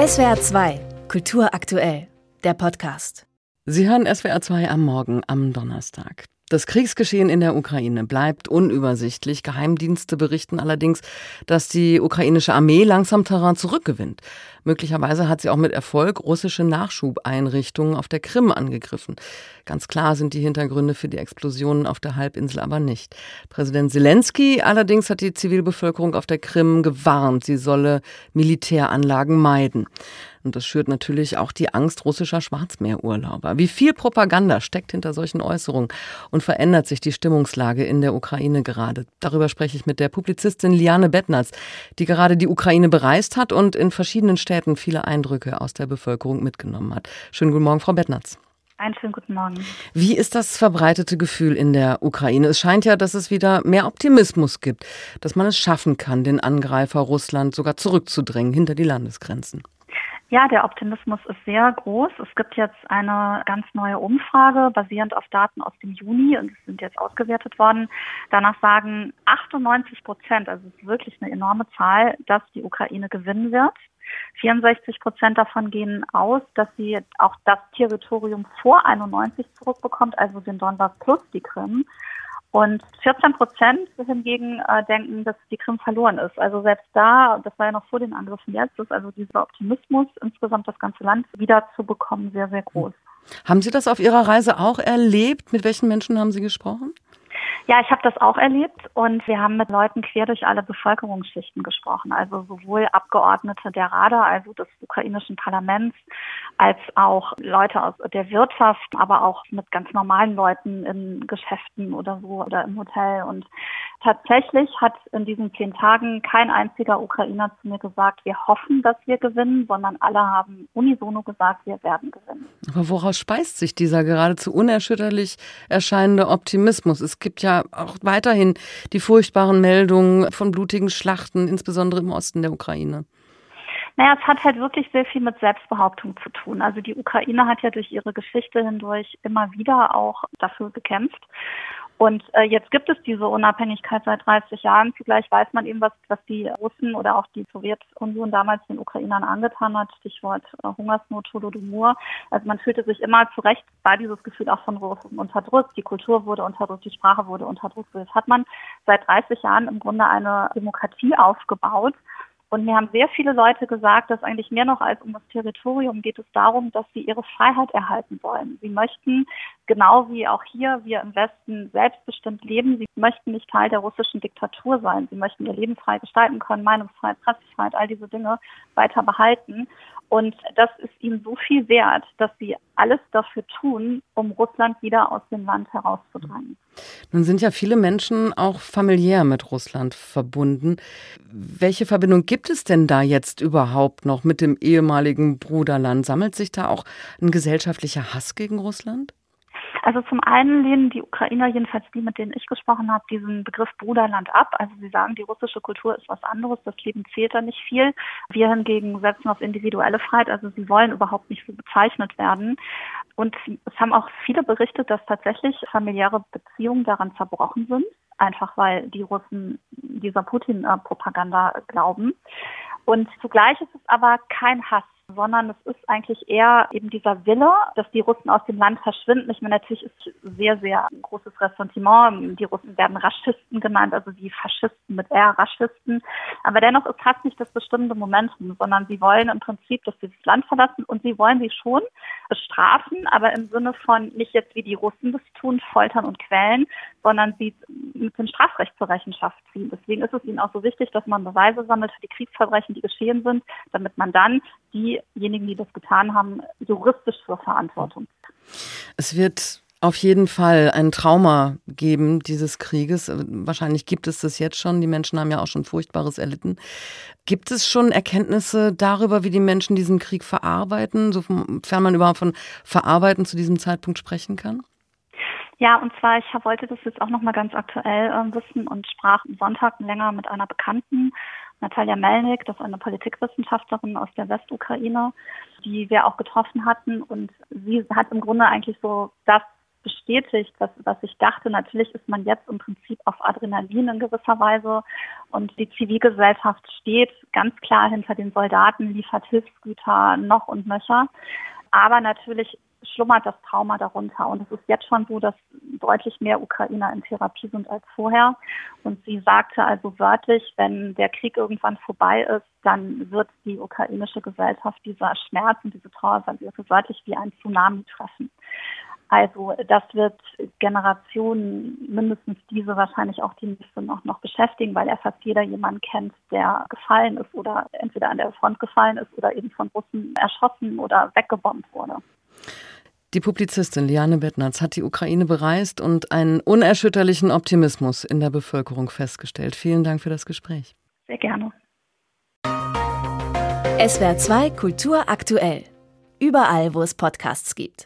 SWR 2, Kultur aktuell, der Podcast. Sie hören SWR 2 am Morgen am Donnerstag. Das Kriegsgeschehen in der Ukraine bleibt unübersichtlich. Geheimdienste berichten allerdings, dass die ukrainische Armee langsam Terrain zurückgewinnt. Möglicherweise hat sie auch mit Erfolg russische Nachschubeinrichtungen auf der Krim angegriffen. Ganz klar sind die Hintergründe für die Explosionen auf der Halbinsel aber nicht. Präsident Zelensky allerdings hat die Zivilbevölkerung auf der Krim gewarnt, sie solle Militäranlagen meiden. Und das schürt natürlich auch die Angst russischer Schwarzmeerurlauber. Wie viel Propaganda steckt hinter solchen Äußerungen und verändert sich die Stimmungslage in der Ukraine gerade? Darüber spreche ich mit der Publizistin Liane Bettners, die gerade die Ukraine bereist hat und in verschiedenen Städten viele Eindrücke aus der Bevölkerung mitgenommen hat. Schönen guten Morgen, Frau Bettners. Einen schönen guten Morgen. Wie ist das verbreitete Gefühl in der Ukraine? Es scheint ja, dass es wieder mehr Optimismus gibt, dass man es schaffen kann, den Angreifer Russland sogar zurückzudrängen hinter die Landesgrenzen. Ja, der Optimismus ist sehr groß. Es gibt jetzt eine ganz neue Umfrage basierend auf Daten aus dem Juni und es sind jetzt ausgewertet worden. Danach sagen 98 Prozent, also es ist wirklich eine enorme Zahl, dass die Ukraine gewinnen wird. 64 Prozent davon gehen aus, dass sie auch das Territorium vor 91 zurückbekommt, also den Donbass plus die Krim. Und 14 Prozent hingegen äh, denken, dass die Krim verloren ist. Also selbst da, das war ja noch vor den Angriffen jetzt, ist also dieser Optimismus, insgesamt das ganze Land wiederzubekommen, sehr, sehr groß. Haben Sie das auf Ihrer Reise auch erlebt? Mit welchen Menschen haben Sie gesprochen? Ja, ich habe das auch erlebt und wir haben mit Leuten quer durch alle Bevölkerungsschichten gesprochen. Also sowohl Abgeordnete der Rada, also des ukrainischen Parlaments, als auch Leute aus der Wirtschaft, aber auch mit ganz normalen Leuten in Geschäften oder so oder im Hotel. Und tatsächlich hat in diesen zehn Tagen kein einziger Ukrainer zu mir gesagt, wir hoffen, dass wir gewinnen, sondern alle haben unisono gesagt, wir werden gewinnen. Aber woraus speist sich dieser geradezu unerschütterlich erscheinende Optimismus? Es gibt ja auch weiterhin die furchtbaren Meldungen von blutigen Schlachten, insbesondere im Osten der Ukraine. Naja, es hat halt wirklich sehr viel mit Selbstbehauptung zu tun. Also die Ukraine hat ja durch ihre Geschichte hindurch immer wieder auch dafür gekämpft. Und äh, jetzt gibt es diese Unabhängigkeit seit 30 Jahren. Zugleich weiß man eben, was, was die Russen oder auch die Sowjetunion damals den Ukrainern angetan hat. Stichwort äh, Hungersnot, Holodomor. Also man fühlte sich immer zu Recht, war dieses Gefühl auch von Russen unterdrückt. Die Kultur wurde unterdrückt, die Sprache wurde unterdrückt. Jetzt hat man seit 30 Jahren im Grunde eine Demokratie aufgebaut und mir haben sehr viele Leute gesagt, dass eigentlich mehr noch als um das Territorium geht es darum, dass sie ihre Freiheit erhalten wollen. Sie möchten, genau wie auch hier wir im Westen, selbstbestimmt leben. Sie möchten nicht Teil der russischen Diktatur sein. Sie möchten ihr Leben frei gestalten können, Meinungsfreiheit, Pressefreiheit, all diese Dinge weiter behalten. Und das ist ihnen so viel wert, dass sie alles dafür tun, um Russland wieder aus dem Land herauszudrängen. Nun sind ja viele Menschen auch familiär mit Russland verbunden. Welche Verbindung gibt es denn da jetzt überhaupt noch mit dem ehemaligen Bruderland? Sammelt sich da auch ein gesellschaftlicher Hass gegen Russland? Also zum einen lehnen die Ukrainer, jedenfalls die, mit denen ich gesprochen habe, diesen Begriff Bruderland ab. Also sie sagen, die russische Kultur ist was anderes, das Leben zählt da nicht viel. Wir hingegen setzen auf individuelle Freiheit, also sie wollen überhaupt nicht so bezeichnet werden. Und es haben auch viele berichtet, dass tatsächlich familiäre Beziehungen daran zerbrochen sind, einfach weil die Russen dieser Putin-Propaganda glauben. Und zugleich ist es aber kein Hass sondern es ist eigentlich eher eben dieser Wille, dass die Russen aus dem Land verschwinden. Ich meine, natürlich ist sehr, sehr großes Ressentiment. Die Russen werden Raschisten genannt, also die Faschisten mit R, Raschisten. Aber dennoch ist Hass nicht das bestimmende Momentum, sondern sie wollen im Prinzip, dass sie das Land verlassen und sie wollen sie schon bestrafen, aber im Sinne von nicht jetzt wie die Russen das tun, foltern und quälen, sondern sie mit dem Strafrecht zur Rechenschaft ziehen. Deswegen ist es ihnen auch so wichtig, dass man Beweise sammelt für die Kriegsverbrechen, die geschehen sind, damit man dann diejenigen, die das getan haben, juristisch zur Verantwortung. Es wird auf jeden Fall ein Trauma geben dieses Krieges. Wahrscheinlich gibt es das jetzt schon. Die Menschen haben ja auch schon Furchtbares erlitten. Gibt es schon Erkenntnisse darüber, wie die Menschen diesen Krieg verarbeiten, sofern man überhaupt von Verarbeiten zu diesem Zeitpunkt sprechen kann? Ja, und zwar, ich wollte das jetzt auch nochmal ganz aktuell äh, wissen und sprach am Sonntag länger mit einer Bekannten Natalia Melnik, das ist eine Politikwissenschaftlerin aus der Westukraine, die wir auch getroffen hatten. Und sie hat im Grunde eigentlich so das bestätigt, was, was ich dachte. Natürlich ist man jetzt im Prinzip auf Adrenalin in gewisser Weise und die Zivilgesellschaft steht ganz klar hinter den Soldaten, liefert Hilfsgüter noch und nöcher. Aber natürlich schlummert das Trauma darunter. Und es ist jetzt schon so, dass deutlich mehr Ukrainer in Therapie sind als vorher. Und sie sagte also wörtlich, wenn der Krieg irgendwann vorbei ist, dann wird die ukrainische Gesellschaft dieser Schmerz und diese Trauer wörtlich wie ein Tsunami treffen. Also das wird Generationen, mindestens diese wahrscheinlich auch die nächste noch, noch beschäftigen, weil er fast jeder jemanden kennt, der gefallen ist oder entweder an der Front gefallen ist oder eben von Russen erschossen oder weggebombt wurde. Die Publizistin Liane Bettnatz hat die Ukraine bereist und einen unerschütterlichen Optimismus in der Bevölkerung festgestellt. Vielen Dank für das Gespräch. Sehr gerne. SWR 2 Kultur aktuell. Überall, wo es Podcasts gibt.